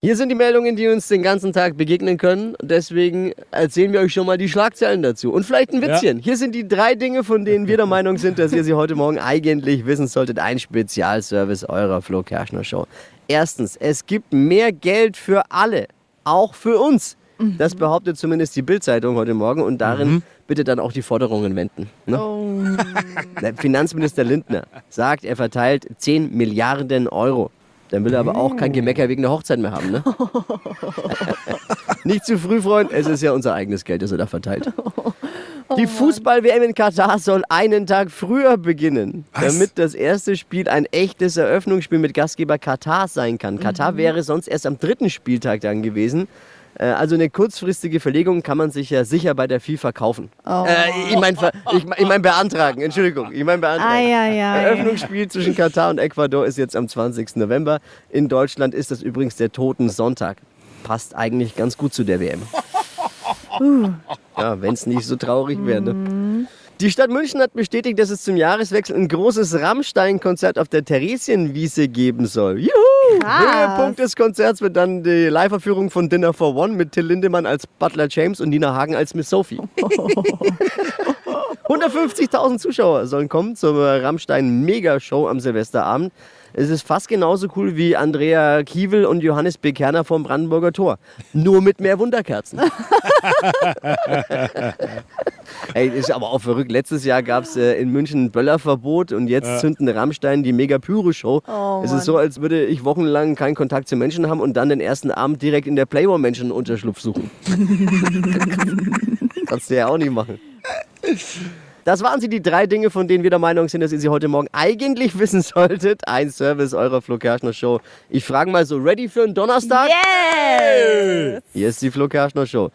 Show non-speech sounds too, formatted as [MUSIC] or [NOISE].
Hier sind die Meldungen, die uns den ganzen Tag begegnen können. Deswegen erzählen wir euch schon mal die Schlagzeilen dazu. Und vielleicht ein Witzchen. Ja. Hier sind die drei Dinge, von denen wir der [LAUGHS] Meinung sind, dass ihr sie heute Morgen eigentlich wissen solltet. Ein Spezialservice eurer Flo Kerschner Show. Erstens, es gibt mehr Geld für alle. Auch für uns. Das behauptet zumindest die Bildzeitung heute Morgen und darin mhm. bitte dann auch die Forderungen wenden. Ne? Oh. Finanzminister Lindner sagt, er verteilt 10 Milliarden Euro. Dann will er aber auch kein Gemecker wegen der Hochzeit mehr haben. Ne? [LAUGHS] Nicht zu früh, Freund. Es ist ja unser eigenes Geld, das er da verteilt. Oh die Fußball-WM in Katar soll einen Tag früher beginnen, Was? damit das erste Spiel ein echtes Eröffnungsspiel mit Gastgeber Katar sein kann. Katar mhm. wäre sonst erst am dritten Spieltag dann gewesen. Äh, also eine kurzfristige Verlegung kann man sich ja sicher bei der FIFA kaufen. Oh. Äh, ich meine ich, ich mein beantragen, Entschuldigung. Ich meine beantragen. Ai. Eröffnungsspiel zwischen Katar und Ecuador ist jetzt am 20. November. In Deutschland ist das übrigens der Toten Sonntag. Passt eigentlich ganz gut zu der WM. Uh. Ja, wenn es nicht so traurig wäre. Ne? Mhm. Die Stadt München hat bestätigt, dass es zum Jahreswechsel ein großes Rammstein-Konzert auf der Theresienwiese geben soll. Juhu! Höhepunkt des Konzerts wird dann die Live-Verführung von Dinner for One mit Till Lindemann als Butler James und Nina Hagen als Miss Sophie. [LAUGHS] 150.000 Zuschauer sollen kommen zur Rammstein-Megashow am Silvesterabend. Es ist fast genauso cool wie Andrea Kiewel und Johannes Bekerner vom Brandenburger Tor. Nur mit mehr Wunderkerzen. [LAUGHS] Ey, ist aber auch verrückt. Letztes Jahr gab es äh, in München ein Böllerverbot und jetzt ja. zünden Rammstein die Mega-Pyro-Show. Oh, es ist so, als würde ich wochenlang keinen Kontakt zu Menschen haben und dann den ersten Abend direkt in der Playboy-Menschen-Unterschlupf suchen. [LAUGHS] Kannst du ja auch nicht machen. [LAUGHS] Das waren sie, die drei Dinge, von denen wir der Meinung sind, dass ihr sie heute Morgen eigentlich [LAUGHS] wissen solltet. Ein Service eurer Flo Kerschner Show. Ich frage mal so, ready für einen Donnerstag? Yes! Hier ist die Flo Kerschner Show.